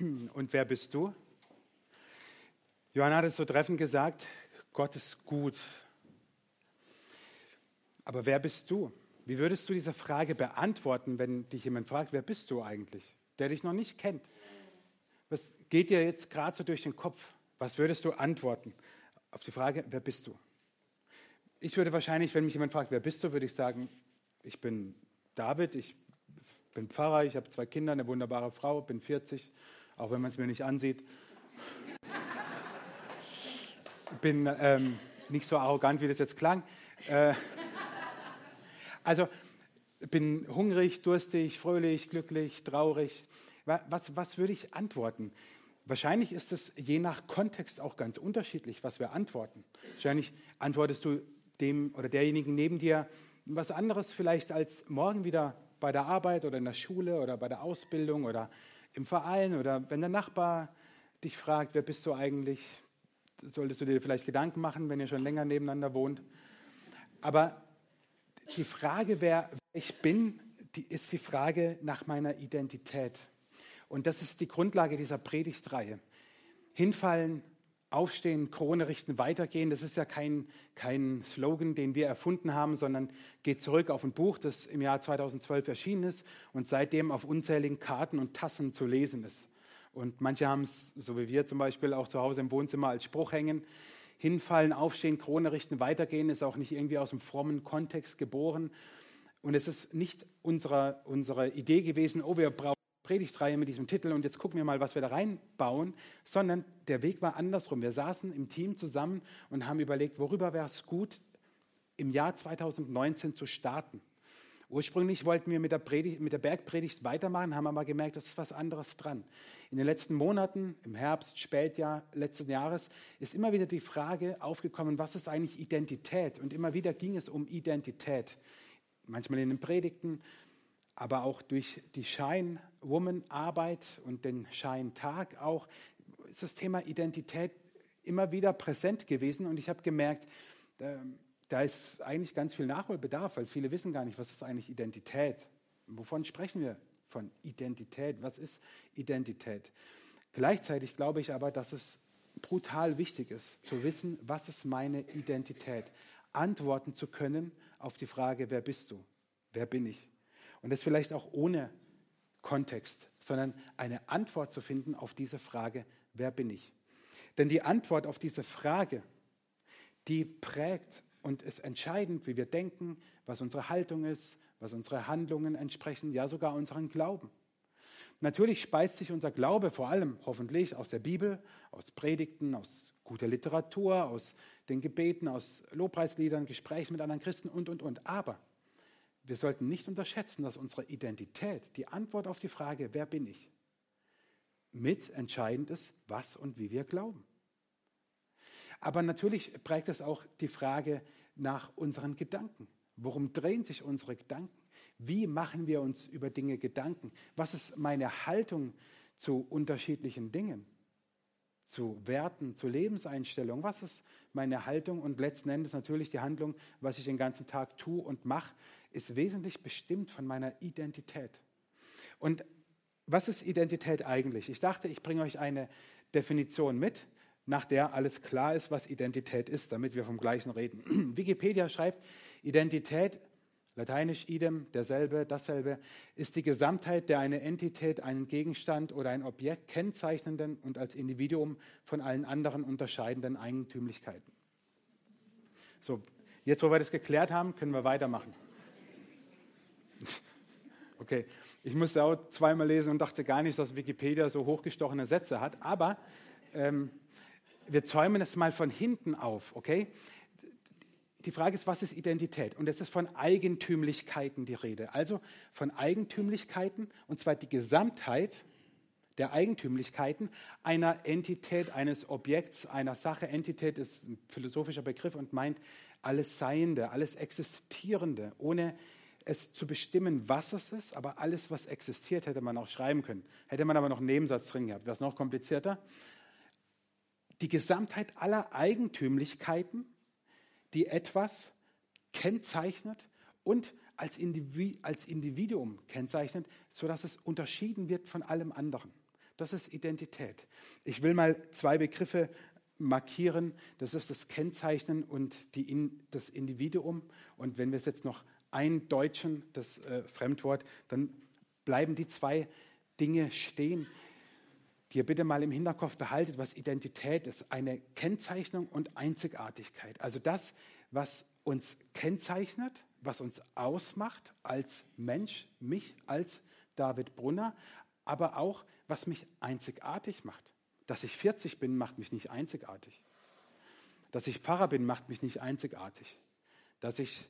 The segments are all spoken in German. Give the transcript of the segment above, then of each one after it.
Und wer bist du? Johanna hat es so treffend gesagt, Gott ist gut. Aber wer bist du? Wie würdest du diese Frage beantworten, wenn dich jemand fragt, wer bist du eigentlich, der dich noch nicht kennt? Was geht dir jetzt gerade so durch den Kopf? Was würdest du antworten auf die Frage, wer bist du? Ich würde wahrscheinlich, wenn mich jemand fragt, wer bist du, würde ich sagen, ich bin David, ich bin Pfarrer, ich habe zwei Kinder, eine wunderbare Frau, bin 40, auch wenn man es mir nicht ansieht. bin ähm, nicht so arrogant, wie das jetzt klang. Äh, also bin hungrig, durstig, fröhlich, glücklich, traurig. Was, was würde ich antworten? Wahrscheinlich ist es je nach Kontext auch ganz unterschiedlich, was wir antworten. Wahrscheinlich antwortest du dem oder derjenigen neben dir was anderes vielleicht als morgen wieder bei der Arbeit oder in der Schule oder bei der Ausbildung oder im Verein oder wenn der Nachbar dich fragt, wer bist du eigentlich, solltest du dir vielleicht Gedanken machen, wenn ihr schon länger nebeneinander wohnt. Aber die Frage, wer ich bin, die ist die Frage nach meiner Identität. Und das ist die Grundlage dieser Predigtreihe. Hinfallen, aufstehen, Krone richten, weitergehen, das ist ja kein, kein Slogan, den wir erfunden haben, sondern geht zurück auf ein Buch, das im Jahr 2012 erschienen ist und seitdem auf unzähligen Karten und Tassen zu lesen ist. Und manche haben es, so wie wir zum Beispiel, auch zu Hause im Wohnzimmer als Spruch hängen. Hinfallen, aufstehen, Krone richten, weitergehen ist auch nicht irgendwie aus einem frommen Kontext geboren. Und es ist nicht unsere, unsere Idee gewesen, oh, wir brauchen Predigtreihe mit diesem Titel und jetzt gucken wir mal, was wir da reinbauen, sondern der Weg war andersrum. Wir saßen im Team zusammen und haben überlegt, worüber wäre es gut, im Jahr 2019 zu starten. Ursprünglich wollten wir mit der, Predigt, mit der Bergpredigt weitermachen, haben aber gemerkt, es ist was anderes dran. In den letzten Monaten, im Herbst, Spätjahr letzten Jahres, ist immer wieder die Frage aufgekommen, was ist eigentlich Identität? Und immer wieder ging es um Identität. Manchmal in den Predigten, aber auch durch die Shine-Woman-Arbeit und den Shine-Tag auch ist das Thema Identität immer wieder präsent gewesen. Und ich habe gemerkt, da ist eigentlich ganz viel Nachholbedarf, weil viele wissen gar nicht, was ist eigentlich Identität. Wovon sprechen wir von Identität? Was ist Identität? Gleichzeitig glaube ich aber, dass es brutal wichtig ist, zu wissen, was ist meine Identität? Antworten zu können auf die Frage, wer bist du? Wer bin ich? Und das vielleicht auch ohne Kontext, sondern eine Antwort zu finden auf diese Frage, wer bin ich? Denn die Antwort auf diese Frage, die prägt und ist entscheidend, wie wir denken, was unsere Haltung ist, was unsere Handlungen entsprechen, ja sogar unseren Glauben. Natürlich speist sich unser Glaube vor allem hoffentlich aus der Bibel, aus Predigten, aus guter Literatur, aus den Gebeten, aus Lobpreisliedern, Gesprächen mit anderen Christen und, und, und. Aber wir sollten nicht unterschätzen, dass unsere Identität, die Antwort auf die Frage, wer bin ich, mit entscheidend ist, was und wie wir glauben. Aber natürlich prägt es auch die Frage nach unseren Gedanken. Worum drehen sich unsere Gedanken? Wie machen wir uns über Dinge Gedanken? Was ist meine Haltung zu unterschiedlichen Dingen? Zu Werten, zu Lebenseinstellungen? Was ist meine Haltung? Und letzten Endes natürlich die Handlung, was ich den ganzen Tag tue und mache, ist wesentlich bestimmt von meiner Identität. Und was ist Identität eigentlich? Ich dachte, ich bringe euch eine Definition mit, nach der alles klar ist, was Identität ist, damit wir vom Gleichen reden. Wikipedia schreibt, Identität, lateinisch idem, derselbe, dasselbe, ist die Gesamtheit der eine Entität, einen Gegenstand oder ein Objekt kennzeichnenden und als Individuum von allen anderen unterscheidenden Eigentümlichkeiten. So, jetzt wo wir das geklärt haben, können wir weitermachen. Okay, ich musste auch zweimal lesen und dachte gar nicht, dass Wikipedia so hochgestochene Sätze hat, aber ähm, wir zäumen es mal von hinten auf, okay? Die Frage ist, was ist Identität? Und es ist von Eigentümlichkeiten die Rede. Also von Eigentümlichkeiten, und zwar die Gesamtheit der Eigentümlichkeiten einer Entität, eines Objekts, einer Sache. Entität ist ein philosophischer Begriff und meint alles Seiende, alles Existierende, ohne es zu bestimmen, was es ist, aber alles, was existiert, hätte man auch schreiben können. Hätte man aber noch einen Nebensatz drin gehabt, wäre es noch komplizierter. Die Gesamtheit aller Eigentümlichkeiten, die etwas kennzeichnet und als, Individuum kennzeichnet, sodass es unterschieden wird von allem anderen. Das ist Identität. Ich will mal zwei Begriffe markieren. Das ist das Kennzeichnen und die, das Individuum. Und wenn wir es jetzt noch eindeutschen, das äh, Fremdwort, dann bleiben die zwei Dinge stehen, die ihr bitte mal im Hinterkopf behaltet, was Identität ist. Eine Kennzeichnung und Einzigartigkeit. Also das, was uns kennzeichnet, was uns ausmacht als Mensch, mich als David Brunner, aber auch, was mich einzigartig macht. Dass ich 40 bin, macht mich nicht einzigartig. Dass ich Pfarrer bin, macht mich nicht einzigartig. Dass ich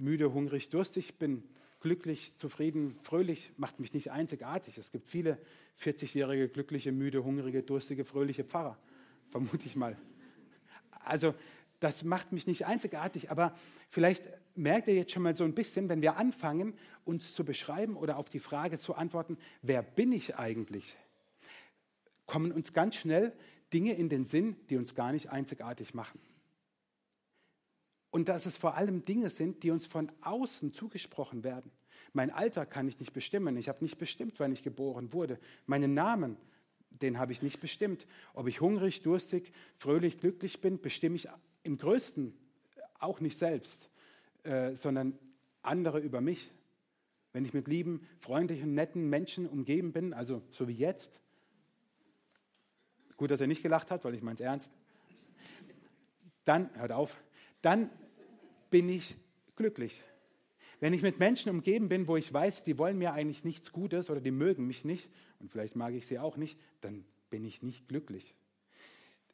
müde, hungrig, durstig bin, glücklich, zufrieden, fröhlich, macht mich nicht einzigartig. Es gibt viele 40-jährige, glückliche, müde, hungrige, durstige, fröhliche Pfarrer, vermute ich mal. Also das macht mich nicht einzigartig, aber vielleicht merkt ihr jetzt schon mal so ein bisschen, wenn wir anfangen, uns zu beschreiben oder auf die Frage zu antworten, wer bin ich eigentlich, kommen uns ganz schnell Dinge in den Sinn, die uns gar nicht einzigartig machen. Und dass es vor allem Dinge sind, die uns von außen zugesprochen werden. Mein Alter kann ich nicht bestimmen. Ich habe nicht bestimmt, wann ich geboren wurde. Meinen Namen, den habe ich nicht bestimmt. Ob ich hungrig, durstig, fröhlich, glücklich bin, bestimme ich im größten auch nicht selbst, äh, sondern andere über mich. Wenn ich mit lieben, freundlichen, netten Menschen umgeben bin, also so wie jetzt. Gut, dass er nicht gelacht hat, weil ich meine es ernst. Dann, hört auf, dann bin ich glücklich. Wenn ich mit Menschen umgeben bin, wo ich weiß, die wollen mir eigentlich nichts Gutes oder die mögen mich nicht und vielleicht mag ich sie auch nicht, dann bin ich nicht glücklich.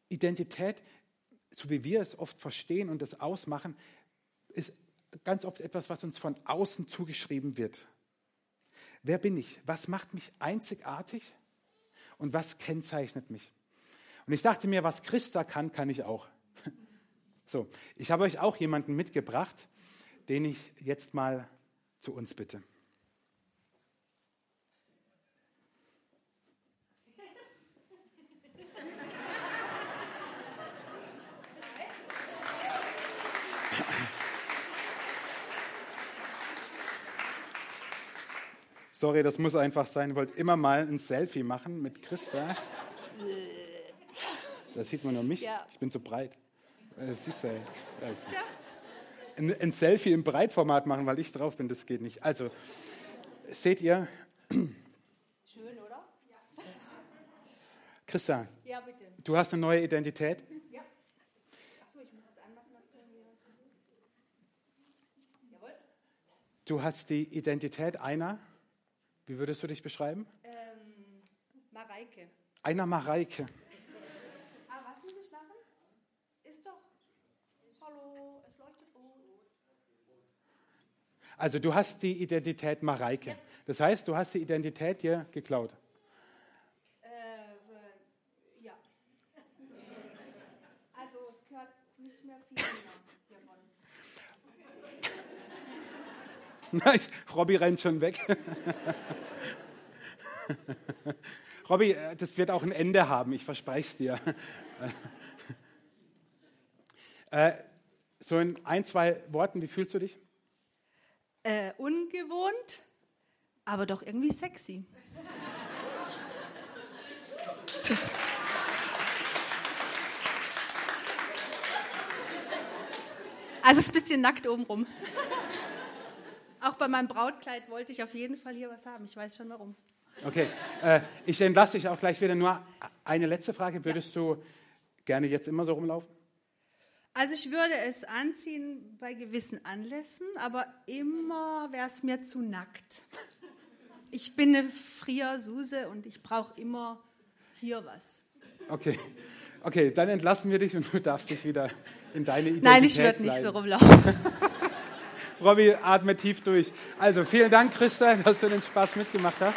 Identität so wie wir es oft verstehen und das ausmachen, ist ganz oft etwas, was uns von außen zugeschrieben wird. Wer bin ich? Was macht mich einzigartig? Und was kennzeichnet mich? Und ich dachte mir, was Christa kann, kann ich auch. So, ich habe euch auch jemanden mitgebracht, den ich jetzt mal zu uns bitte. Sorry, das muss einfach sein. Ich wollte immer mal ein Selfie machen mit Christa. Da sieht man nur mich. Ja. Ich bin zu breit. Das ist ein, ein Selfie im Breitformat machen, weil ich drauf bin, das geht nicht. Also, seht ihr? Schön, oder? Ja. Christa, ja, bitte. du hast eine neue Identität. Ja. Achso, ich muss das anmachen. Jawohl. Du hast die Identität einer wie würdest du dich beschreiben? Ähm, Mareike. Einer Mareike. Ah, was muss ich machen? Ist doch. Hallo, es leuchtet rot. Also du hast die Identität Mareike. Ja. Das heißt, du hast die Identität dir geklaut. Äh, ja. Also es gehört nicht mehr viel Nein, Robby rennt schon weg. Robby, äh, das wird auch ein Ende haben, ich verspreche es dir. äh, so in ein, zwei Worten, wie fühlst du dich? Äh, ungewohnt, aber doch irgendwie sexy. Also ist ein bisschen nackt obenrum. Auch bei meinem Brautkleid wollte ich auf jeden Fall hier was haben. Ich weiß schon warum. Okay, äh, ich entlasse dich auch gleich wieder. Nur eine letzte Frage. Würdest ja. du gerne jetzt immer so rumlaufen? Also ich würde es anziehen bei gewissen Anlässen, aber immer wäre es mir zu nackt. Ich bin eine Frier-Suse und ich brauche immer hier was. Okay. Okay, dann entlassen wir dich und du darfst dich wieder in deine Identität Nein, ich würde nicht so rumlaufen. Robby, atme tief durch. Also vielen Dank, Christa, dass du den Spaß mitgemacht hast.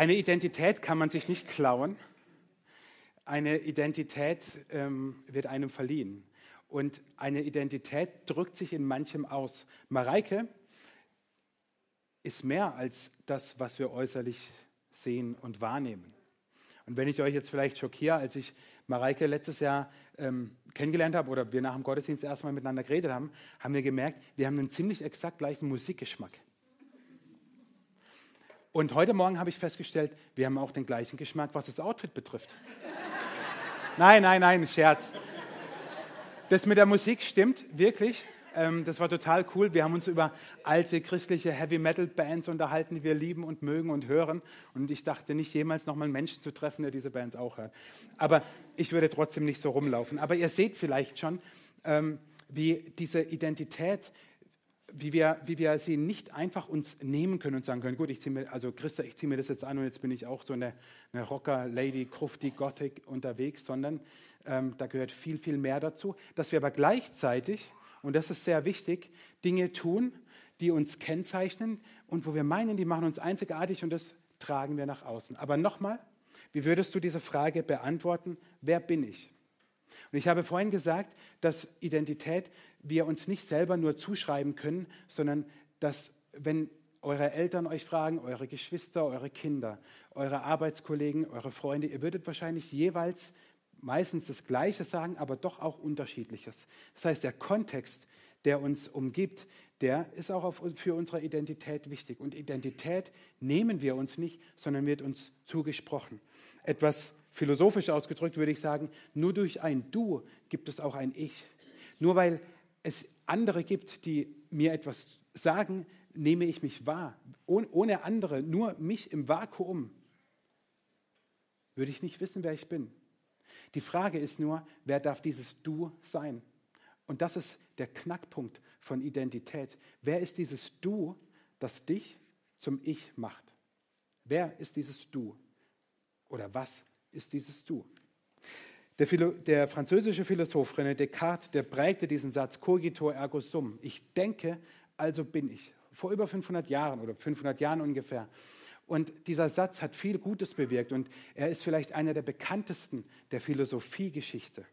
Eine Identität kann man sich nicht klauen. Eine Identität ähm, wird einem verliehen. Und eine Identität drückt sich in manchem aus. Mareike ist mehr als das, was wir äußerlich sehen und wahrnehmen. Und wenn ich euch jetzt vielleicht schockiere, als ich Mareike letztes Jahr ähm, kennengelernt habe oder wir nach dem Gottesdienst erstmal miteinander geredet haben, haben wir gemerkt, wir haben einen ziemlich exakt gleichen Musikgeschmack. Und heute Morgen habe ich festgestellt, wir haben auch den gleichen Geschmack, was das Outfit betrifft. nein, nein, nein, Scherz. Das mit der Musik stimmt, wirklich. Ähm, das war total cool. Wir haben uns über alte christliche Heavy Metal Bands unterhalten, die wir lieben und mögen und hören. Und ich dachte nicht jemals nochmal einen Menschen zu treffen, der diese Bands auch hört. Aber ich würde trotzdem nicht so rumlaufen. Aber ihr seht vielleicht schon, ähm, wie diese Identität, wie wir, wie wir sie nicht einfach uns nehmen können und sagen können, gut, ich ziehe mir, also Christa, ich ziehe mir das jetzt an und jetzt bin ich auch so eine, eine Rocker, Lady, Krufti, Gothic unterwegs, sondern ähm, da gehört viel, viel mehr dazu, dass wir aber gleichzeitig und das ist sehr wichtig, Dinge tun, die uns kennzeichnen und wo wir meinen, die machen uns einzigartig und das tragen wir nach außen. Aber nochmal, wie würdest du diese Frage beantworten? Wer bin ich? Und ich habe vorhin gesagt, dass Identität wir uns nicht selber nur zuschreiben können, sondern dass, wenn eure Eltern euch fragen, eure Geschwister, eure Kinder, eure Arbeitskollegen, eure Freunde, ihr würdet wahrscheinlich jeweils meistens das Gleiche sagen, aber doch auch unterschiedliches. Das heißt, der Kontext, der uns umgibt, der ist auch für unsere Identität wichtig. Und Identität nehmen wir uns nicht, sondern wird uns zugesprochen. Etwas philosophisch ausgedrückt würde ich sagen, nur durch ein Du gibt es auch ein Ich. Nur weil es andere gibt, die mir etwas sagen, nehme ich mich wahr. Ohne andere, nur mich im Vakuum, würde ich nicht wissen, wer ich bin. Die Frage ist nur, wer darf dieses Du sein? Und das ist der Knackpunkt von Identität. Wer ist dieses Du, das dich zum Ich macht? Wer ist dieses Du? Oder was ist dieses Du? Der, Philo der, französische Philosoph René Descartes, der prägte diesen Satz cogito ergo sum. Ich denke, also bin ich. Vor über 500 Jahren oder 500 Jahren ungefähr. Und dieser Satz hat viel Gutes bewirkt und er ist vielleicht einer der bekanntesten der Philosophiegeschichte.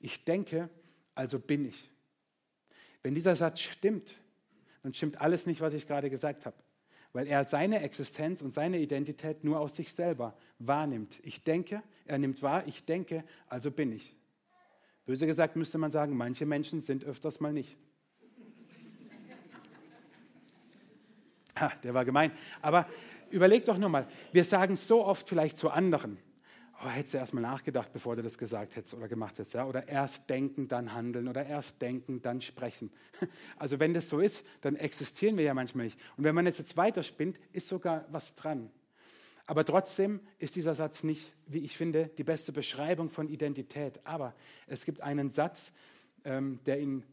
Ich denke, also bin ich. Wenn dieser Satz stimmt, dann stimmt alles nicht, was ich gerade gesagt habe, weil er seine Existenz und seine Identität nur aus sich selber wahrnimmt. Ich denke, er nimmt wahr, ich denke, also bin ich. Böse gesagt müsste man sagen, manche Menschen sind öfters mal nicht. Ha, der war gemein. Aber überleg doch nur mal, wir sagen so oft vielleicht zu anderen, oh, hättest du erst mal nachgedacht, bevor du das gesagt hättest oder gemacht hättest, ja? oder erst denken, dann handeln oder erst denken, dann sprechen. Also wenn das so ist, dann existieren wir ja manchmal nicht. Und wenn man jetzt, jetzt weiterspinnt, ist sogar was dran. Aber trotzdem ist dieser Satz nicht, wie ich finde, die beste Beschreibung von Identität. Aber es gibt einen Satz, ähm, der ihn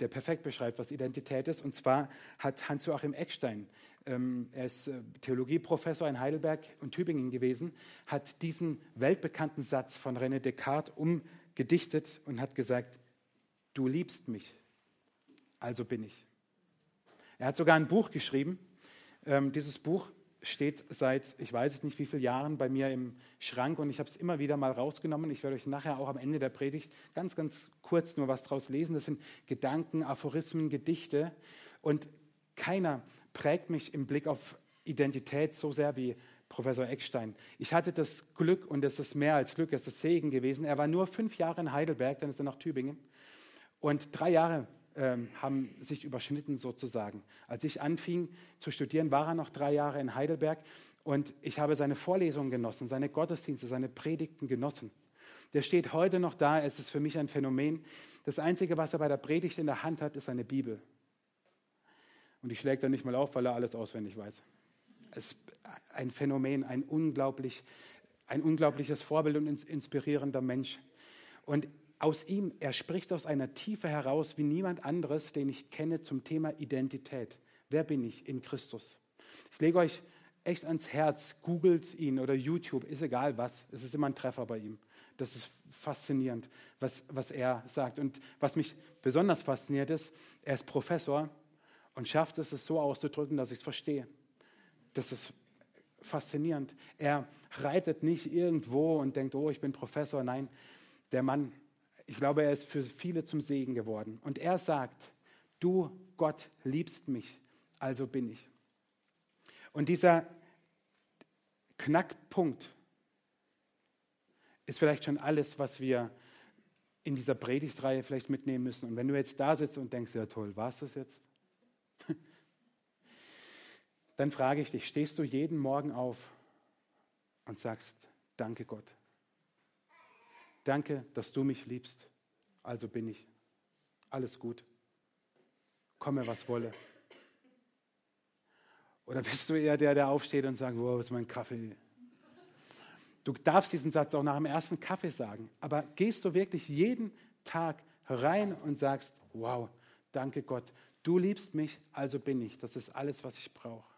der perfekt beschreibt, was Identität ist. Und zwar hat Hans-Joachim Eckstein ähm, er ist äh, Theologieprofessor in Heidelberg und Tübingen gewesen, hat diesen weltbekannten Satz von René Descartes umgedichtet und hat gesagt, du liebst mich, also bin ich. Er hat sogar ein Buch geschrieben. Ähm, dieses Buch steht seit, ich weiß es nicht wie viele Jahren bei mir im Schrank und ich habe es immer wieder mal rausgenommen. Ich werde euch nachher auch am Ende der Predigt ganz, ganz kurz nur was draus lesen. Das sind Gedanken, Aphorismen, Gedichte und keiner prägt mich im Blick auf Identität so sehr wie Professor Eckstein. Ich hatte das Glück, und es ist mehr als Glück, es ist Segen gewesen. Er war nur fünf Jahre in Heidelberg, dann ist er nach Tübingen. Und drei Jahre ähm, haben sich überschnitten sozusagen. Als ich anfing zu studieren, war er noch drei Jahre in Heidelberg und ich habe seine Vorlesungen genossen, seine Gottesdienste, seine Predigten genossen. Der steht heute noch da, es ist für mich ein Phänomen. Das Einzige, was er bei der Predigt in der Hand hat, ist eine Bibel. Und die schlägt er nicht mal auf, weil er alles auswendig weiß. Es ist ein Phänomen, ein, unglaublich, ein unglaubliches Vorbild und inspirierender Mensch. Und aus ihm, er spricht aus einer Tiefe heraus wie niemand anderes, den ich kenne zum Thema Identität. Wer bin ich in Christus? Ich lege euch echt ans Herz, googelt ihn oder YouTube, ist egal was, es ist immer ein Treffer bei ihm. Das ist faszinierend, was, was er sagt. Und was mich besonders fasziniert ist, er ist Professor und schafft es, es so auszudrücken, dass ich es verstehe. Das ist faszinierend. Er reitet nicht irgendwo und denkt, oh, ich bin Professor. Nein, der Mann, ich glaube, er ist für viele zum Segen geworden. Und er sagt, du, Gott, liebst mich, also bin ich. Und dieser Knackpunkt ist vielleicht schon alles, was wir in dieser Predigtreihe vielleicht mitnehmen müssen. Und wenn du jetzt da sitzt und denkst, ja toll, war es das jetzt? dann frage ich dich, stehst du jeden Morgen auf und sagst, danke Gott. Danke, dass du mich liebst. Also bin ich. Alles gut. Komme, was wolle. Oder bist du eher der, der aufsteht und sagt, wow, ist mein Kaffee? Du darfst diesen Satz auch nach dem ersten Kaffee sagen. Aber gehst du wirklich jeden Tag rein und sagst, wow, danke Gott, du liebst mich, also bin ich. Das ist alles, was ich brauche.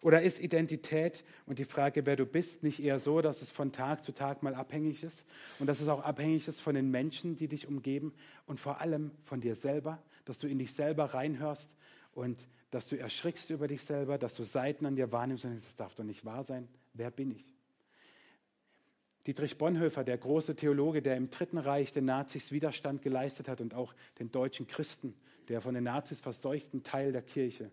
Oder ist Identität und die Frage, wer du bist, nicht eher so, dass es von Tag zu Tag mal abhängig ist und dass es auch abhängig ist von den Menschen, die dich umgeben und vor allem von dir selber, dass du in dich selber reinhörst und dass du erschrickst über dich selber, dass du Seiten an dir wahrnimmst und das darf doch nicht wahr sein. Wer bin ich? Dietrich Bonhoeffer, der große Theologe, der im Dritten Reich den Nazis Widerstand geleistet hat und auch den deutschen Christen, der von den Nazis verseuchten Teil der Kirche.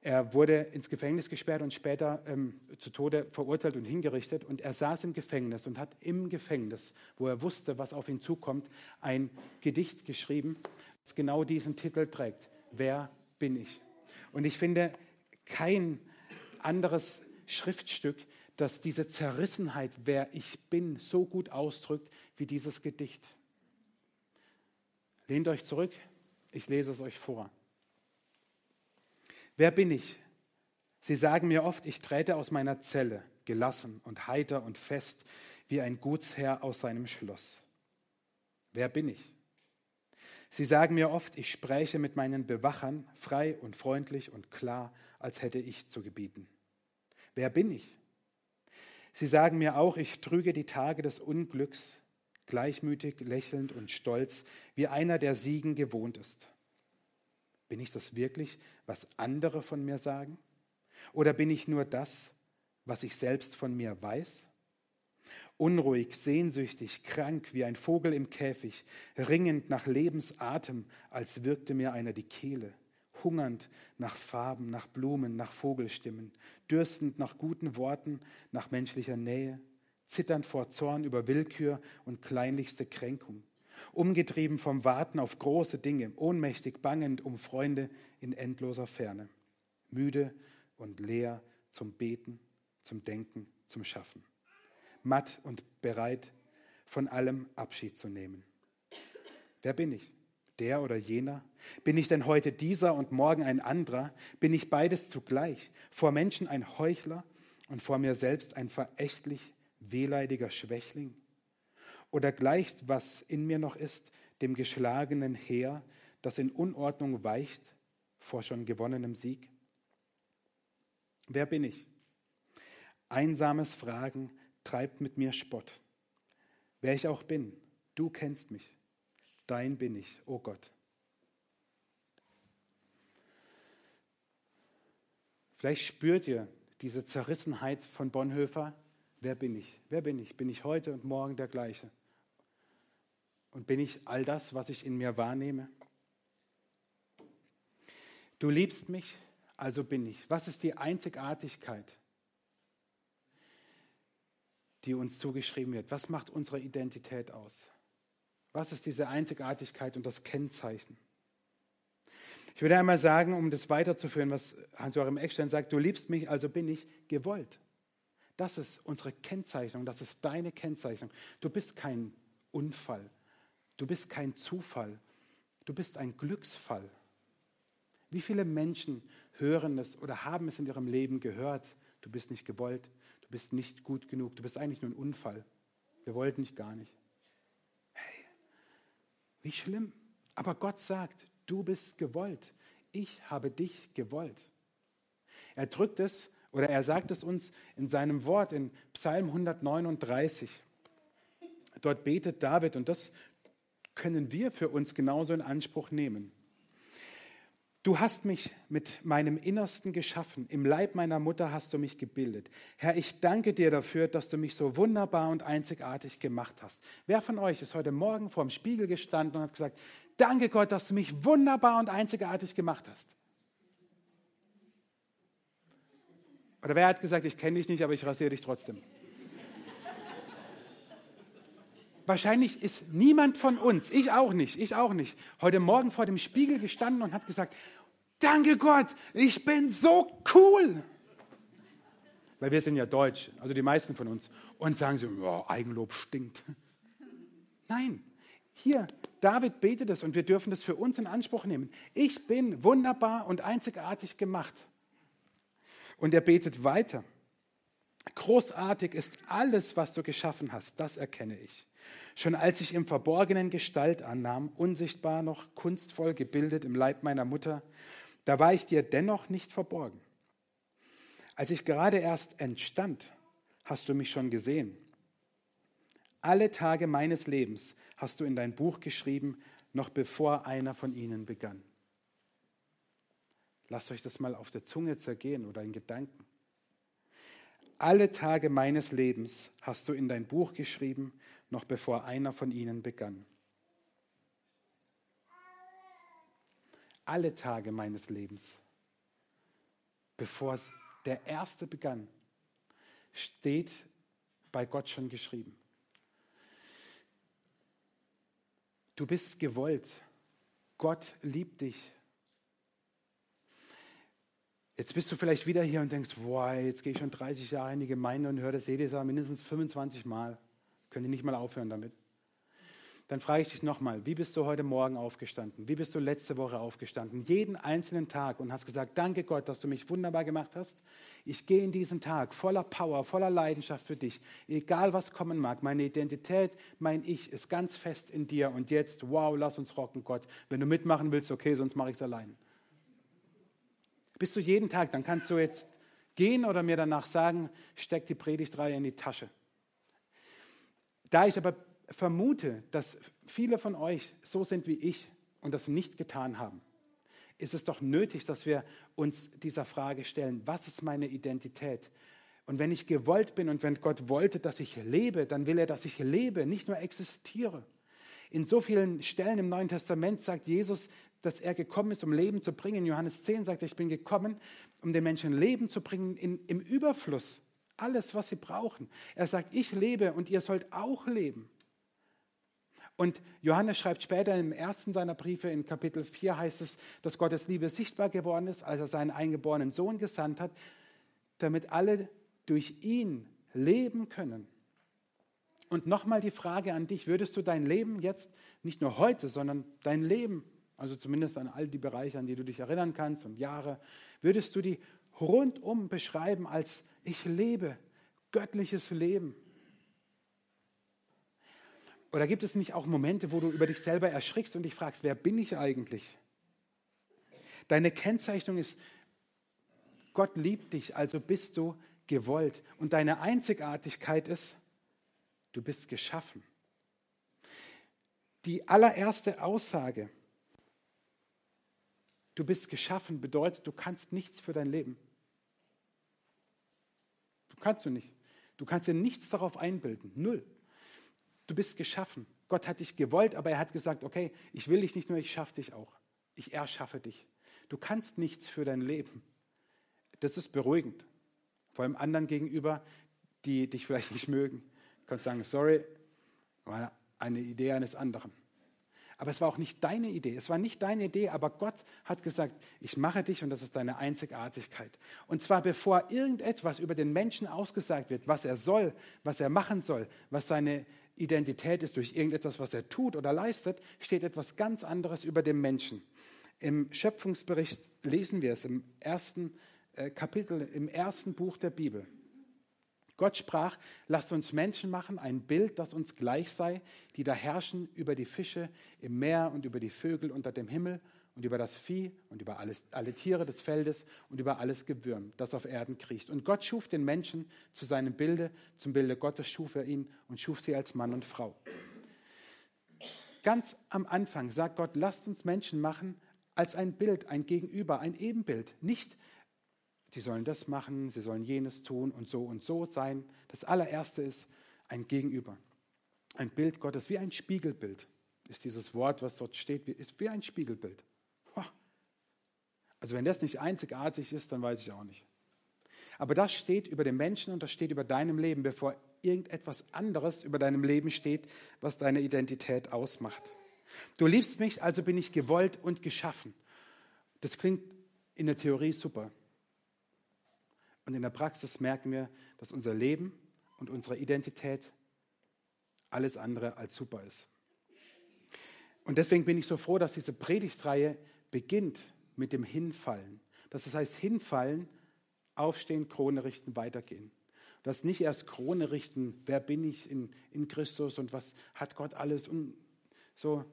Er wurde ins Gefängnis gesperrt und später ähm, zu Tode verurteilt und hingerichtet. Und er saß im Gefängnis und hat im Gefängnis, wo er wusste, was auf ihn zukommt, ein Gedicht geschrieben, das genau diesen Titel trägt. Wer bin ich? Und ich finde kein anderes Schriftstück, das diese Zerrissenheit, wer ich bin, so gut ausdrückt wie dieses Gedicht. Lehnt euch zurück, ich lese es euch vor. Wer bin ich? Sie sagen mir oft, ich trete aus meiner Zelle, gelassen und heiter und fest, wie ein Gutsherr aus seinem Schloss. Wer bin ich? Sie sagen mir oft, ich spräche mit meinen Bewachern frei und freundlich und klar, als hätte ich zu gebieten. Wer bin ich? Sie sagen mir auch, ich trüge die Tage des Unglücks, gleichmütig, lächelnd und stolz, wie einer, der Siegen gewohnt ist. Bin ich das wirklich, was andere von mir sagen? Oder bin ich nur das, was ich selbst von mir weiß? Unruhig, sehnsüchtig, krank wie ein Vogel im Käfig, ringend nach Lebensatem, als wirkte mir einer die Kehle, hungernd nach Farben, nach Blumen, nach Vogelstimmen, dürstend nach guten Worten, nach menschlicher Nähe, zitternd vor Zorn über Willkür und kleinlichste Kränkung, umgetrieben vom Warten auf große Dinge, ohnmächtig bangend um Freunde in endloser Ferne, müde und leer zum Beten, zum Denken, zum Schaffen matt und bereit, von allem Abschied zu nehmen. Wer bin ich? Der oder jener? Bin ich denn heute dieser und morgen ein anderer? Bin ich beides zugleich? Vor Menschen ein Heuchler und vor mir selbst ein verächtlich wehleidiger Schwächling? Oder gleicht, was in mir noch ist, dem geschlagenen Heer, das in Unordnung weicht vor schon gewonnenem Sieg? Wer bin ich? Einsames Fragen, treibt mit mir Spott. Wer ich auch bin, du kennst mich. Dein bin ich, o oh Gott. Vielleicht spürt ihr diese Zerrissenheit von Bonhoeffer. Wer bin ich? Wer bin ich? Bin ich heute und morgen der gleiche? Und bin ich all das, was ich in mir wahrnehme? Du liebst mich, also bin ich. Was ist die Einzigartigkeit die uns zugeschrieben wird. Was macht unsere Identität aus? Was ist diese Einzigartigkeit und das Kennzeichen? Ich würde einmal sagen, um das weiterzuführen, was Hans-Joachim Eckstein sagt, du liebst mich, also bin ich gewollt. Das ist unsere Kennzeichnung, das ist deine Kennzeichnung. Du bist kein Unfall, du bist kein Zufall, du bist ein Glücksfall. Wie viele Menschen hören es oder haben es in ihrem Leben gehört, du bist nicht gewollt, du bist nicht gut genug, du bist eigentlich nur ein Unfall. Wir wollten dich gar nicht. Hey, wie schlimm. Aber Gott sagt, du bist gewollt. Ich habe dich gewollt. Er drückt es oder er sagt es uns in seinem Wort in Psalm 139. Dort betet David und das können wir für uns genauso in Anspruch nehmen. Du hast mich mit meinem Innersten geschaffen, im Leib meiner Mutter hast du mich gebildet. Herr, ich danke dir dafür, dass du mich so wunderbar und einzigartig gemacht hast. Wer von euch ist heute Morgen vor dem Spiegel gestanden und hat gesagt, danke Gott, dass du mich wunderbar und einzigartig gemacht hast? Oder wer hat gesagt, ich kenne dich nicht, aber ich rasiere dich trotzdem? Wahrscheinlich ist niemand von uns, ich auch nicht, ich auch nicht, heute Morgen vor dem Spiegel gestanden und hat gesagt, danke Gott, ich bin so cool. Weil wir sind ja deutsch, also die meisten von uns. Und sagen sie, oh, Eigenlob stinkt. Nein, hier, David betet es und wir dürfen das für uns in Anspruch nehmen. Ich bin wunderbar und einzigartig gemacht. Und er betet weiter. Großartig ist alles, was du geschaffen hast, das erkenne ich. Schon als ich im Verborgenen Gestalt annahm, unsichtbar noch kunstvoll gebildet im Leib meiner Mutter, da war ich dir dennoch nicht verborgen. Als ich gerade erst entstand, hast du mich schon gesehen. Alle Tage meines Lebens hast du in dein Buch geschrieben, noch bevor einer von ihnen begann. Lasst euch das mal auf der Zunge zergehen oder in Gedanken. Alle Tage meines Lebens hast du in dein Buch geschrieben, noch bevor einer von ihnen begann. Alle Tage meines Lebens, bevor der erste begann, steht bei Gott schon geschrieben. Du bist gewollt. Gott liebt dich. Jetzt bist du vielleicht wieder hier und denkst, boah, jetzt gehe ich schon 30 Jahre in die Gemeinde und höre das jedes Jahr mindestens 25 Mal. Könnt ihr nicht mal aufhören damit? Dann frage ich dich nochmal, wie bist du heute Morgen aufgestanden? Wie bist du letzte Woche aufgestanden? Jeden einzelnen Tag und hast gesagt, danke Gott, dass du mich wunderbar gemacht hast. Ich gehe in diesen Tag voller Power, voller Leidenschaft für dich. Egal was kommen mag, meine Identität, mein Ich ist ganz fest in dir. Und jetzt, wow, lass uns rocken, Gott. Wenn du mitmachen willst, okay, sonst mache ich es allein. Bist du jeden Tag, dann kannst du jetzt gehen oder mir danach sagen, steck die Predigtreihe in die Tasche. Da ich aber vermute, dass viele von euch so sind wie ich und das nicht getan haben, ist es doch nötig, dass wir uns dieser Frage stellen, was ist meine Identität? Und wenn ich gewollt bin und wenn Gott wollte, dass ich lebe, dann will er, dass ich lebe, nicht nur existiere. In so vielen Stellen im Neuen Testament sagt Jesus, dass er gekommen ist, um Leben zu bringen. In Johannes 10 sagt ich bin gekommen, um den Menschen Leben zu bringen in, im Überfluss. Alles, was sie brauchen. Er sagt, ich lebe und ihr sollt auch leben. Und Johannes schreibt später im ersten seiner Briefe, in Kapitel 4 heißt es, dass Gottes Liebe sichtbar geworden ist, als er seinen eingeborenen Sohn gesandt hat, damit alle durch ihn leben können. Und nochmal die Frage an dich, würdest du dein Leben jetzt, nicht nur heute, sondern dein Leben, also zumindest an all die Bereiche, an die du dich erinnern kannst und Jahre, würdest du die rundum beschreiben als ich lebe, göttliches Leben? Oder gibt es nicht auch Momente, wo du über dich selber erschrickst und dich fragst, wer bin ich eigentlich? Deine Kennzeichnung ist, Gott liebt dich, also bist du gewollt. Und deine Einzigartigkeit ist, Du bist geschaffen. Die allererste Aussage, du bist geschaffen, bedeutet, du kannst nichts für dein Leben. Du kannst du nicht. Du kannst dir nichts darauf einbilden. Null. Du bist geschaffen. Gott hat dich gewollt, aber er hat gesagt, okay, ich will dich nicht nur, ich schaffe dich auch. Ich erschaffe dich. Du kannst nichts für dein Leben. Das ist beruhigend. Vor allem anderen gegenüber, die dich vielleicht nicht mögen kannst sagen, sorry, war eine Idee eines anderen. Aber es war auch nicht deine Idee. Es war nicht deine Idee, aber Gott hat gesagt, ich mache dich und das ist deine Einzigartigkeit. Und zwar bevor irgendetwas über den Menschen ausgesagt wird, was er soll, was er machen soll, was seine Identität ist durch irgendetwas, was er tut oder leistet, steht etwas ganz anderes über dem Menschen. Im Schöpfungsbericht lesen wir es im ersten äh, Kapitel, im ersten Buch der Bibel. Gott sprach, lasst uns Menschen machen, ein Bild, das uns gleich sei, die da herrschen über die Fische im Meer und über die Vögel unter dem Himmel und über das Vieh und über alles, alle Tiere des Feldes und über alles Gewürm, das auf Erden kriecht. Und Gott schuf den Menschen zu seinem Bilde, zum Bilde Gottes schuf er ihn und schuf sie als Mann und Frau. Ganz am Anfang sagt Gott, lasst uns Menschen machen als ein Bild, ein Gegenüber, ein Ebenbild. Nicht sie sollen das machen, sie sollen jenes tun und so und so sein. Das allererste ist ein Gegenüber. Ein Bild Gottes, wie ein Spiegelbild ist dieses Wort, was dort steht, ist wie ein Spiegelbild. Also wenn das nicht einzigartig ist, dann weiß ich auch nicht. Aber das steht über den Menschen und das steht über deinem Leben, bevor irgendetwas anderes über deinem Leben steht, was deine Identität ausmacht. Du liebst mich, also bin ich gewollt und geschaffen. Das klingt in der Theorie super. Und in der Praxis merken wir, dass unser Leben und unsere Identität alles andere als super ist. Und deswegen bin ich so froh, dass diese Predigtreihe beginnt mit dem Hinfallen. Das heißt, hinfallen, aufstehen, Krone richten, weitergehen. Das nicht erst Krone richten, wer bin ich in, in Christus und was hat Gott alles und so,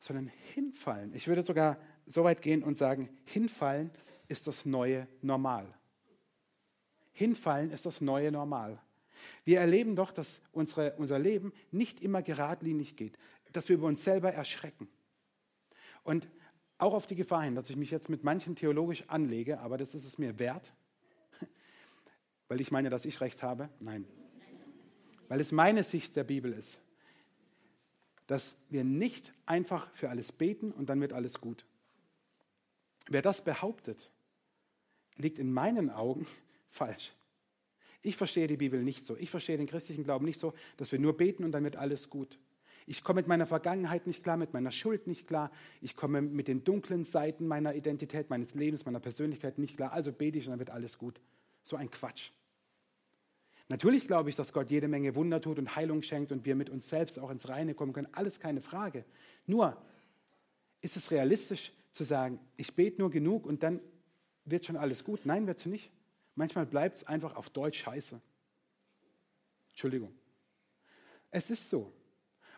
sondern hinfallen. Ich würde sogar so weit gehen und sagen, hinfallen ist das neue Normal. Hinfallen ist das neue Normal. Wir erleben doch, dass unsere, unser Leben nicht immer geradlinig geht, dass wir über uns selber erschrecken. Und auch auf die Gefahr hin, dass ich mich jetzt mit manchen theologisch anlege, aber das ist es mir wert, weil ich meine, dass ich recht habe. Nein. Weil es meine Sicht der Bibel ist, dass wir nicht einfach für alles beten und dann wird alles gut. Wer das behauptet, liegt in meinen Augen falsch. Ich verstehe die Bibel nicht so. Ich verstehe den christlichen Glauben nicht so, dass wir nur beten und dann wird alles gut. Ich komme mit meiner Vergangenheit nicht klar, mit meiner Schuld nicht klar. Ich komme mit den dunklen Seiten meiner Identität, meines Lebens, meiner Persönlichkeit nicht klar. Also bete ich und dann wird alles gut. So ein Quatsch. Natürlich glaube ich, dass Gott jede Menge Wunder tut und Heilung schenkt und wir mit uns selbst auch ins Reine kommen können. Alles keine Frage. Nur ist es realistisch zu sagen, ich bete nur genug und dann wird schon alles gut. Nein, wird es nicht. Manchmal bleibt es einfach auf Deutsch scheiße. Entschuldigung. Es ist so.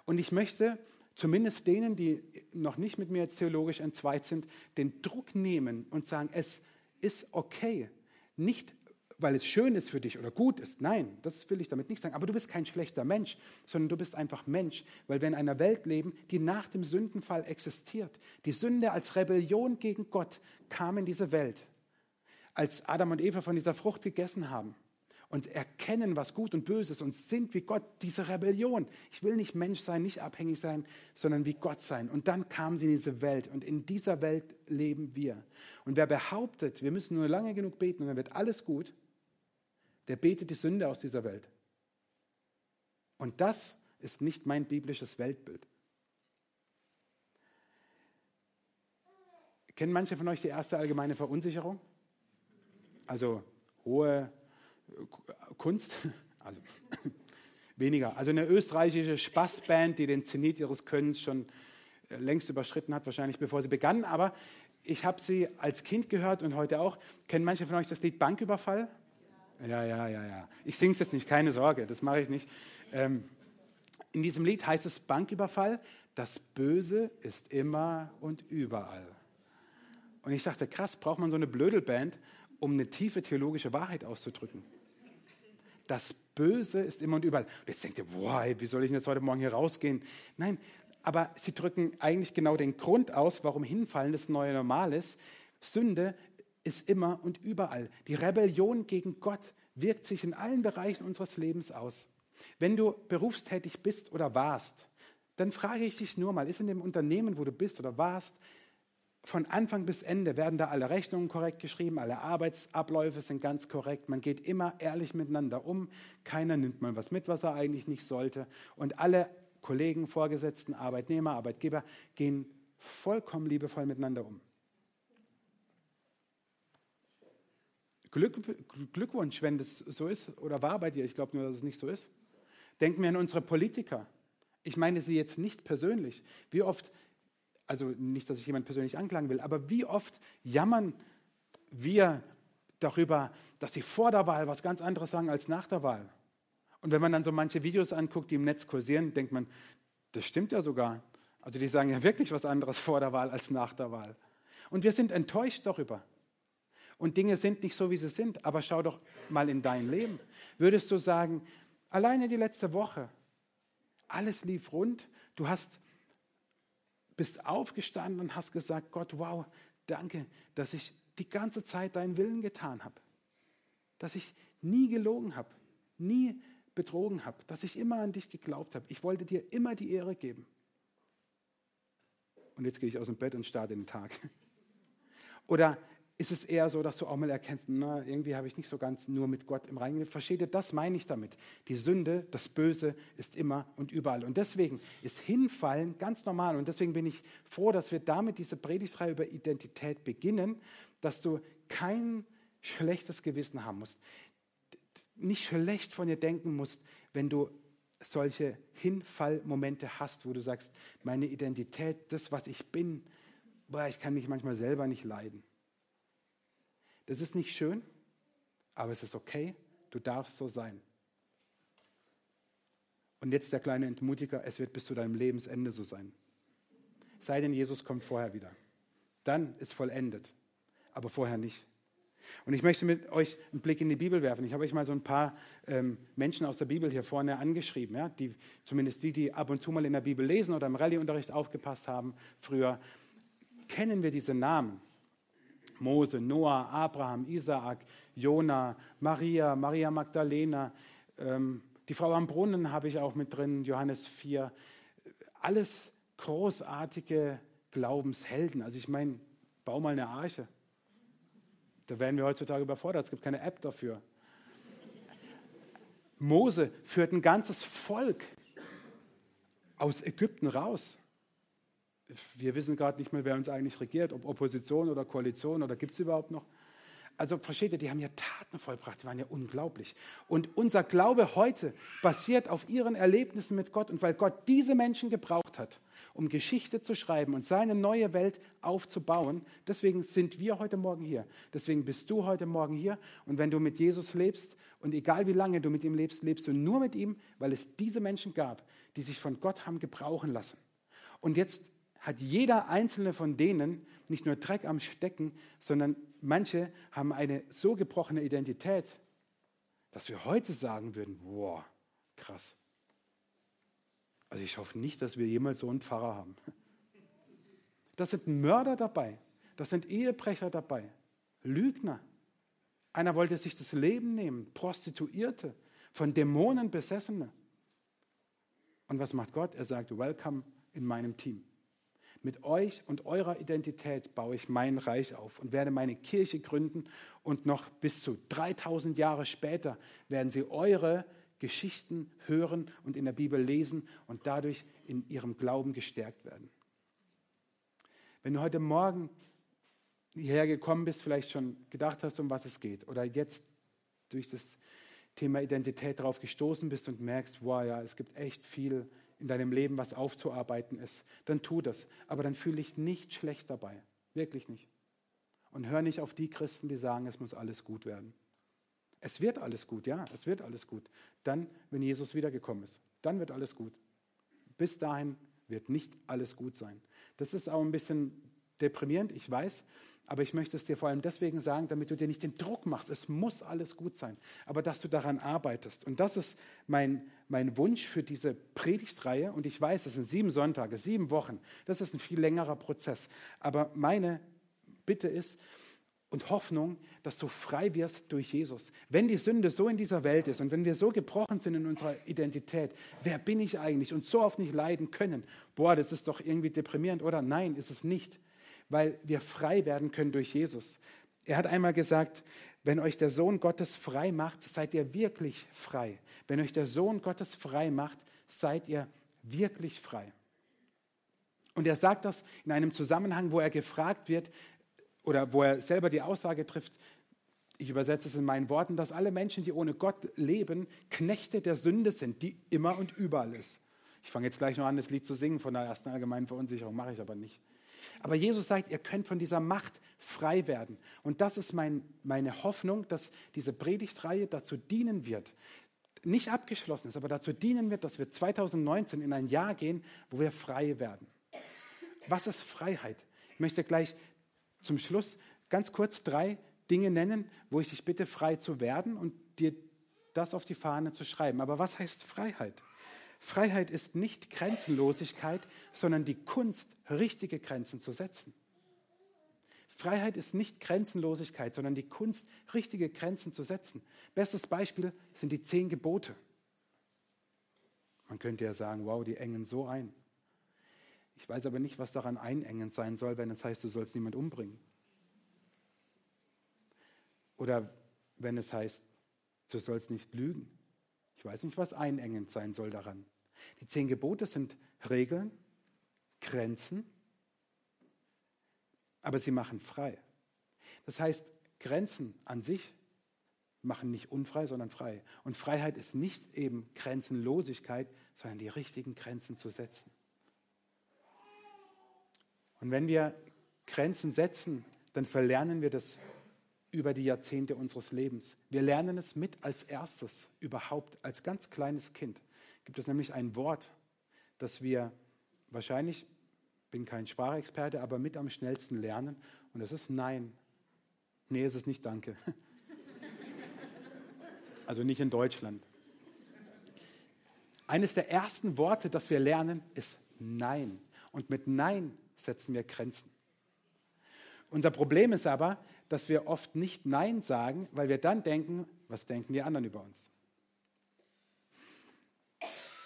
Und ich möchte zumindest denen, die noch nicht mit mir jetzt theologisch entzweit sind, den Druck nehmen und sagen, es ist okay. Nicht, weil es schön ist für dich oder gut ist. Nein, das will ich damit nicht sagen. Aber du bist kein schlechter Mensch, sondern du bist einfach Mensch, weil wir in einer Welt leben, die nach dem Sündenfall existiert. Die Sünde als Rebellion gegen Gott kam in diese Welt als Adam und Eva von dieser Frucht gegessen haben und erkennen, was gut und böse ist und sind wie Gott, diese Rebellion. Ich will nicht Mensch sein, nicht abhängig sein, sondern wie Gott sein. Und dann kamen sie in diese Welt und in dieser Welt leben wir. Und wer behauptet, wir müssen nur lange genug beten und dann wird alles gut, der betet die Sünde aus dieser Welt. Und das ist nicht mein biblisches Weltbild. Kennen manche von euch die erste allgemeine Verunsicherung? Also hohe Kunst, also weniger. Also eine österreichische Spaßband, die den Zenit ihres Könnens schon äh, längst überschritten hat, wahrscheinlich bevor sie begann. Aber ich habe sie als Kind gehört und heute auch. Kennen manche von euch das Lied Banküberfall? Ja, ja, ja, ja. Ich singe es jetzt nicht, keine Sorge, das mache ich nicht. Ähm, in diesem Lied heißt es Banküberfall, das Böse ist immer und überall. Und ich dachte, krass, braucht man so eine Blödelband, um eine tiefe theologische Wahrheit auszudrücken. Das Böse ist immer und überall. Und jetzt denkt ihr, boah, wie soll ich denn jetzt heute Morgen hier rausgehen? Nein, aber sie drücken eigentlich genau den Grund aus, warum Hinfallen das neue Normal ist. Sünde ist immer und überall. Die Rebellion gegen Gott wirkt sich in allen Bereichen unseres Lebens aus. Wenn du berufstätig bist oder warst, dann frage ich dich nur mal, ist in dem Unternehmen, wo du bist oder warst, von Anfang bis Ende werden da alle Rechnungen korrekt geschrieben, alle Arbeitsabläufe sind ganz korrekt. Man geht immer ehrlich miteinander um. Keiner nimmt mal was mit, was er eigentlich nicht sollte. Und alle Kollegen, Vorgesetzten, Arbeitnehmer, Arbeitgeber gehen vollkommen liebevoll miteinander um. Glück, Glückwunsch, wenn das so ist oder war bei dir. Ich glaube nur, dass es nicht so ist. Denken wir an unsere Politiker. Ich meine sie jetzt nicht persönlich. Wie oft also nicht, dass ich jemand persönlich anklagen will, aber wie oft jammern wir darüber, dass sie vor der Wahl was ganz anderes sagen als nach der Wahl. Und wenn man dann so manche Videos anguckt, die im Netz kursieren, denkt man, das stimmt ja sogar. Also die sagen ja wirklich was anderes vor der Wahl als nach der Wahl. Und wir sind enttäuscht darüber. Und Dinge sind nicht so, wie sie sind. Aber schau doch mal in dein Leben. Würdest du sagen, alleine die letzte Woche, alles lief rund, du hast bist aufgestanden und hast gesagt, Gott, wow, danke, dass ich die ganze Zeit deinen Willen getan habe. Dass ich nie gelogen habe, nie betrogen habe, dass ich immer an dich geglaubt habe. Ich wollte dir immer die Ehre geben. Und jetzt gehe ich aus dem Bett und starte den Tag. Oder ist es eher so, dass du auch mal erkennst, na, irgendwie habe ich nicht so ganz nur mit Gott im Reinen. Versteht ihr, das meine ich damit. Die Sünde, das Böse ist immer und überall. Und deswegen ist Hinfallen ganz normal. Und deswegen bin ich froh, dass wir damit diese Predigtreihe über Identität beginnen, dass du kein schlechtes Gewissen haben musst. Nicht schlecht von dir denken musst, wenn du solche Hinfallmomente hast, wo du sagst, meine Identität, das, was ich bin, boah, ich kann mich manchmal selber nicht leiden. Das ist nicht schön, aber es ist okay. Du darfst so sein. Und jetzt der kleine Entmutiger, es wird bis zu deinem Lebensende so sein. Sei denn, Jesus kommt vorher wieder. Dann ist vollendet, aber vorher nicht. Und ich möchte mit euch einen Blick in die Bibel werfen. Ich habe euch mal so ein paar ähm, Menschen aus der Bibel hier vorne angeschrieben, ja, die, zumindest die, die ab und zu mal in der Bibel lesen oder im Rallyeunterricht aufgepasst haben früher. Kennen wir diese Namen? Mose, Noah, Abraham, Isaak, Jona, Maria, Maria Magdalena. Ähm, die Frau am Brunnen habe ich auch mit drin, Johannes 4. Alles großartige Glaubenshelden. Also ich meine, bau mal eine Arche. Da werden wir heutzutage überfordert. Es gibt keine App dafür. Mose führt ein ganzes Volk aus Ägypten raus wir wissen gerade nicht mehr, wer uns eigentlich regiert, ob Opposition oder Koalition oder gibt es überhaupt noch. Also versteht ihr, die haben ja Taten vollbracht, die waren ja unglaublich. Und unser Glaube heute basiert auf ihren Erlebnissen mit Gott. Und weil Gott diese Menschen gebraucht hat, um Geschichte zu schreiben und seine neue Welt aufzubauen, deswegen sind wir heute Morgen hier. Deswegen bist du heute Morgen hier. Und wenn du mit Jesus lebst und egal wie lange du mit ihm lebst, lebst du nur mit ihm, weil es diese Menschen gab, die sich von Gott haben gebrauchen lassen. Und jetzt hat jeder einzelne von denen nicht nur Dreck am Stecken, sondern manche haben eine so gebrochene Identität, dass wir heute sagen würden, boah, krass. Also ich hoffe nicht, dass wir jemals so einen Pfarrer haben. Da sind Mörder dabei, da sind Ehebrecher dabei, Lügner. Einer wollte sich das Leben nehmen, Prostituierte, von Dämonen besessene. Und was macht Gott? Er sagt, welcome in meinem Team. Mit euch und eurer Identität baue ich mein Reich auf und werde meine Kirche gründen und noch bis zu 3000 Jahre später werden sie eure Geschichten hören und in der Bibel lesen und dadurch in ihrem Glauben gestärkt werden. Wenn du heute Morgen hierher gekommen bist, vielleicht schon gedacht hast, um was es geht oder jetzt durch das Thema Identität darauf gestoßen bist und merkst, wow, ja, es gibt echt viel in deinem Leben was aufzuarbeiten ist, dann tu das. Aber dann fühle dich nicht schlecht dabei. Wirklich nicht. Und hör nicht auf die Christen, die sagen, es muss alles gut werden. Es wird alles gut, ja, es wird alles gut. Dann, wenn Jesus wiedergekommen ist, dann wird alles gut. Bis dahin wird nicht alles gut sein. Das ist auch ein bisschen deprimierend, ich weiß, aber ich möchte es dir vor allem deswegen sagen, damit du dir nicht den Druck machst. Es muss alles gut sein, aber dass du daran arbeitest. Und das ist mein, mein Wunsch für diese Predigtreihe. Und ich weiß, das sind sieben Sonntage, sieben Wochen. Das ist ein viel längerer Prozess. Aber meine Bitte ist und Hoffnung, dass du frei wirst durch Jesus. Wenn die Sünde so in dieser Welt ist und wenn wir so gebrochen sind in unserer Identität, wer bin ich eigentlich und so oft nicht leiden können, boah, das ist doch irgendwie deprimierend, oder? Nein, ist es nicht weil wir frei werden können durch Jesus. Er hat einmal gesagt, wenn euch der Sohn Gottes frei macht, seid ihr wirklich frei. Wenn euch der Sohn Gottes frei macht, seid ihr wirklich frei. Und er sagt das in einem Zusammenhang, wo er gefragt wird oder wo er selber die Aussage trifft, ich übersetze es in meinen Worten, dass alle Menschen, die ohne Gott leben, Knechte der Sünde sind, die immer und überall ist. Ich fange jetzt gleich noch an, das Lied zu singen von der ersten allgemeinen Verunsicherung, mache ich aber nicht. Aber Jesus sagt, ihr könnt von dieser Macht frei werden. Und das ist mein, meine Hoffnung, dass diese Predigtreihe dazu dienen wird, nicht abgeschlossen ist, aber dazu dienen wird, dass wir 2019 in ein Jahr gehen, wo wir frei werden. Was ist Freiheit? Ich möchte gleich zum Schluss ganz kurz drei Dinge nennen, wo ich dich bitte, frei zu werden und dir das auf die Fahne zu schreiben. Aber was heißt Freiheit? Freiheit ist nicht Grenzenlosigkeit, sondern die Kunst, richtige Grenzen zu setzen. Freiheit ist nicht Grenzenlosigkeit, sondern die Kunst, richtige Grenzen zu setzen. Bestes Beispiel sind die zehn Gebote. Man könnte ja sagen, wow, die engen so ein. Ich weiß aber nicht, was daran einengend sein soll, wenn es heißt, du sollst niemand umbringen. Oder wenn es heißt, du sollst nicht lügen. Weiß nicht, was einengend sein soll daran. Die zehn Gebote sind Regeln, Grenzen, aber sie machen frei. Das heißt, Grenzen an sich machen nicht unfrei, sondern frei. Und Freiheit ist nicht eben Grenzenlosigkeit, sondern die richtigen Grenzen zu setzen. Und wenn wir Grenzen setzen, dann verlernen wir das über die Jahrzehnte unseres Lebens. Wir lernen es mit als erstes, überhaupt als ganz kleines Kind. Gibt es nämlich ein Wort, das wir wahrscheinlich, bin kein Sprachexperte, aber mit am schnellsten lernen. Und das ist Nein. Nee, es ist nicht Danke. Also nicht in Deutschland. Eines der ersten Worte, das wir lernen, ist Nein. Und mit Nein setzen wir Grenzen. Unser Problem ist aber, dass wir oft nicht Nein sagen, weil wir dann denken, was denken die anderen über uns?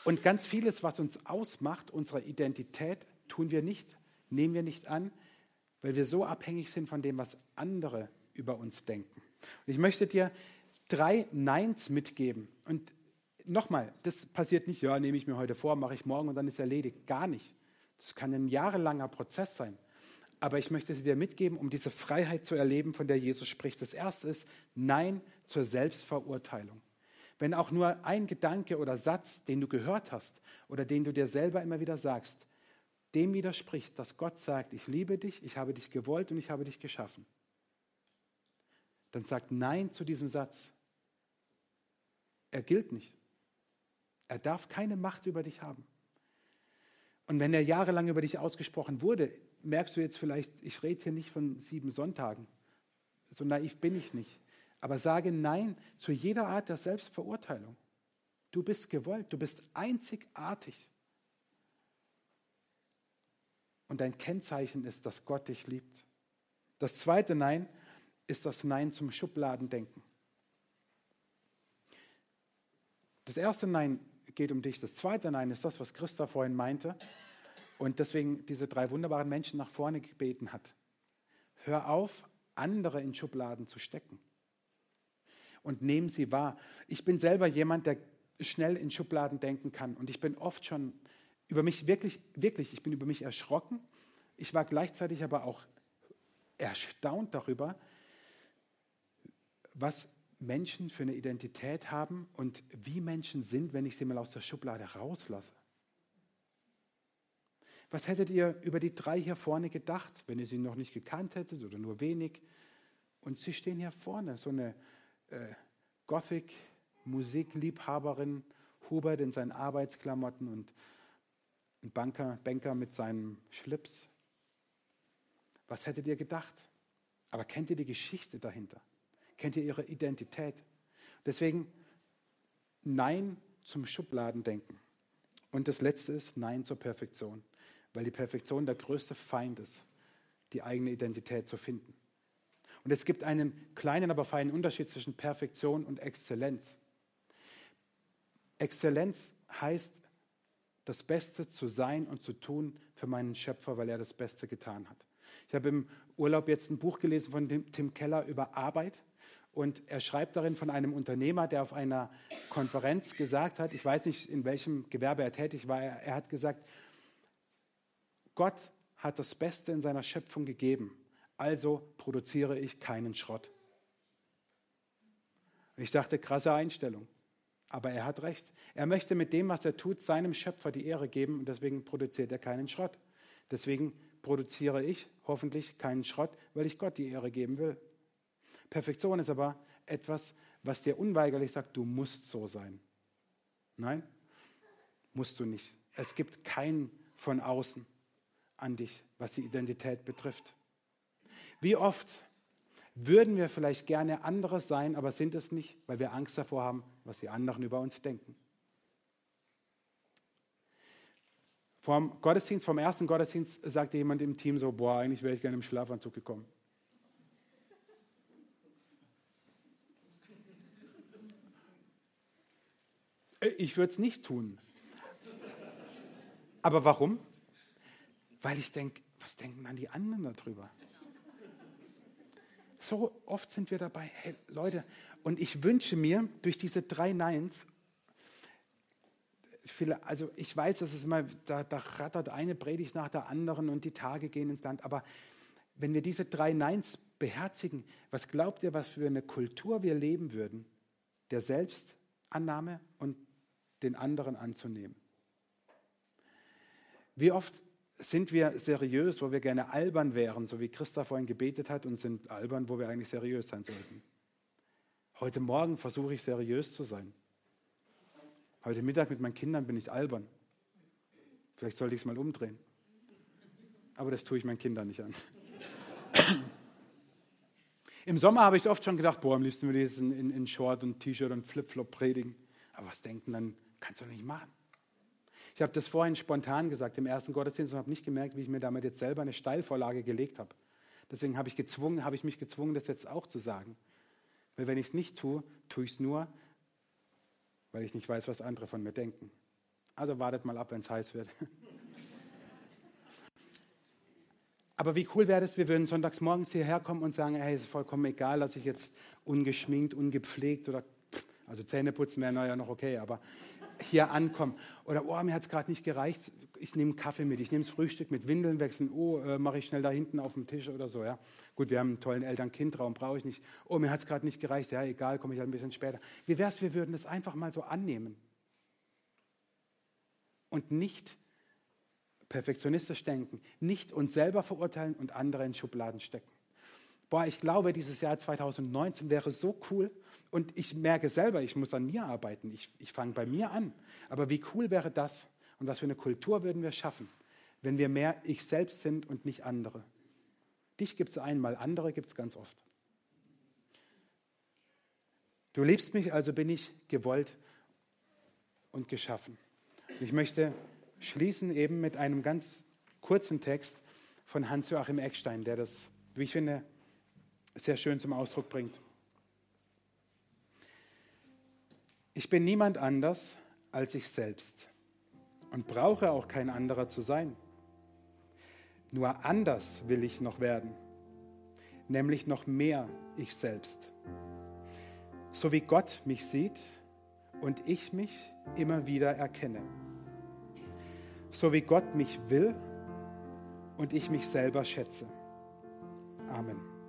Und ganz vieles, was uns ausmacht, unsere Identität, tun wir nicht, nehmen wir nicht an, weil wir so abhängig sind von dem, was andere über uns denken. Und ich möchte dir drei Neins mitgeben. Und nochmal, das passiert nicht, ja, nehme ich mir heute vor, mache ich morgen und dann ist erledigt. Gar nicht. Das kann ein jahrelanger Prozess sein. Aber ich möchte sie dir mitgeben, um diese Freiheit zu erleben, von der Jesus spricht. Das erste ist Nein zur Selbstverurteilung. Wenn auch nur ein Gedanke oder Satz, den du gehört hast oder den du dir selber immer wieder sagst, dem widerspricht, dass Gott sagt, ich liebe dich, ich habe dich gewollt und ich habe dich geschaffen, dann sagt Nein zu diesem Satz. Er gilt nicht. Er darf keine Macht über dich haben. Und wenn er jahrelang über dich ausgesprochen wurde, merkst du jetzt vielleicht, ich rede hier nicht von sieben Sonntagen. So naiv bin ich nicht. Aber sage Nein zu jeder Art der Selbstverurteilung. Du bist gewollt, du bist einzigartig. Und dein Kennzeichen ist, dass Gott dich liebt. Das zweite Nein ist das Nein zum Schubladendenken. Das erste Nein geht um dich. Das zweite Nein ist das, was Christa vorhin meinte und deswegen diese drei wunderbaren Menschen nach vorne gebeten hat. Hör auf, andere in Schubladen zu stecken und nehmen sie wahr. Ich bin selber jemand, der schnell in Schubladen denken kann und ich bin oft schon über mich wirklich, wirklich, ich bin über mich erschrocken. Ich war gleichzeitig aber auch erstaunt darüber, was Menschen für eine Identität haben und wie Menschen sind, wenn ich sie mal aus der Schublade rauslasse. Was hättet ihr über die drei hier vorne gedacht, wenn ihr sie noch nicht gekannt hättet oder nur wenig? Und sie stehen hier vorne, so eine äh, Gothic-Musikliebhaberin, Hubert in seinen Arbeitsklamotten und ein Banker, Banker mit seinem Schlips. Was hättet ihr gedacht? Aber kennt ihr die Geschichte dahinter? Kennt ihr ihre Identität? Deswegen Nein zum Schubladendenken. Und das Letzte ist Nein zur Perfektion, weil die Perfektion der größte Feind ist, die eigene Identität zu finden. Und es gibt einen kleinen, aber feinen Unterschied zwischen Perfektion und Exzellenz. Exzellenz heißt, das Beste zu sein und zu tun für meinen Schöpfer, weil er das Beste getan hat. Ich habe im Urlaub jetzt ein Buch gelesen von Tim Keller über Arbeit. Und er schreibt darin von einem Unternehmer, der auf einer Konferenz gesagt hat, ich weiß nicht, in welchem Gewerbe er tätig war, er hat gesagt, Gott hat das Beste in seiner Schöpfung gegeben, also produziere ich keinen Schrott. Ich dachte, krasse Einstellung. Aber er hat recht. Er möchte mit dem, was er tut, seinem Schöpfer die Ehre geben und deswegen produziert er keinen Schrott. Deswegen produziere ich hoffentlich keinen Schrott, weil ich Gott die Ehre geben will. Perfektion ist aber etwas, was dir unweigerlich sagt, du musst so sein. Nein, musst du nicht. Es gibt kein von außen an dich, was die Identität betrifft. Wie oft würden wir vielleicht gerne anderes sein, aber sind es nicht, weil wir Angst davor haben, was die anderen über uns denken. Vom Gottesdienst, vom ersten Gottesdienst sagte jemand im Team so, boah, eigentlich wäre ich gerne im Schlafanzug gekommen. Äh, ich würde es nicht tun. Aber warum? Weil ich denke, was denken dann die anderen darüber? so oft sind wir dabei, hey Leute, und ich wünsche mir durch diese drei Neins, also ich weiß, dass es mal, da, da rattert eine Predigt nach der anderen und die Tage gehen ins Land, aber wenn wir diese drei Neins beherzigen, was glaubt ihr, was für eine Kultur wir leben würden, der Selbstannahme und den anderen anzunehmen? Wie oft sind wir seriös, wo wir gerne albern wären, so wie Christa vorhin gebetet hat, und sind albern, wo wir eigentlich seriös sein sollten? Heute Morgen versuche ich seriös zu sein. Heute Mittag mit meinen Kindern bin ich albern. Vielleicht sollte ich es mal umdrehen. Aber das tue ich meinen Kindern nicht an. Im Sommer habe ich oft schon gedacht, boah, am liebsten würde ich jetzt in, in, in Short und T-Shirt und Flipflop predigen. Aber was denken dann? Kannst du nicht machen. Ich habe das vorhin spontan gesagt im ersten Gottesdienst und habe nicht gemerkt, wie ich mir damit jetzt selber eine Steilvorlage gelegt habe. Deswegen habe ich, gezwungen, habe ich mich gezwungen, das jetzt auch zu sagen. Weil wenn ich es nicht tue, tue ich es nur, weil ich nicht weiß, was andere von mir denken. Also wartet mal ab, wenn es heiß wird. Aber wie cool wäre es, wir würden sonntags morgens hierher kommen und sagen, hey, es ist vollkommen egal, dass ich jetzt ungeschminkt, ungepflegt oder, also Zähne putzen wäre ja noch okay, aber hier ankomme. Oder, oh, mir hat es gerade nicht gereicht, ich nehme Kaffee mit, ich nehme das Frühstück mit, Windeln wechseln, oh, äh, mache ich schnell da hinten auf dem Tisch oder so. Ja. Gut, wir haben einen tollen Eltern-Kind-Raum, brauche ich nicht. Oh, mir hat es gerade nicht gereicht, ja, egal, komme ich halt ein bisschen später. Wie wäre es, wir würden das einfach mal so annehmen und nicht perfektionistisch denken, nicht uns selber verurteilen und andere in Schubladen stecken. Boah, ich glaube, dieses Jahr 2019 wäre so cool und ich merke selber, ich muss an mir arbeiten. Ich, ich fange bei mir an. Aber wie cool wäre das und was für eine Kultur würden wir schaffen, wenn wir mehr ich selbst sind und nicht andere? Dich gibt es einmal, andere gibt es ganz oft. Du liebst mich, also bin ich gewollt und geschaffen. Ich möchte schließen eben mit einem ganz kurzen Text von Hans-Joachim Eckstein, der das, wie ich finde, sehr schön zum Ausdruck bringt. Ich bin niemand anders als ich selbst und brauche auch kein anderer zu sein. Nur anders will ich noch werden, nämlich noch mehr ich selbst. So wie Gott mich sieht und ich mich immer wieder erkenne so wie Gott mich will und ich mich selber schätze. Amen.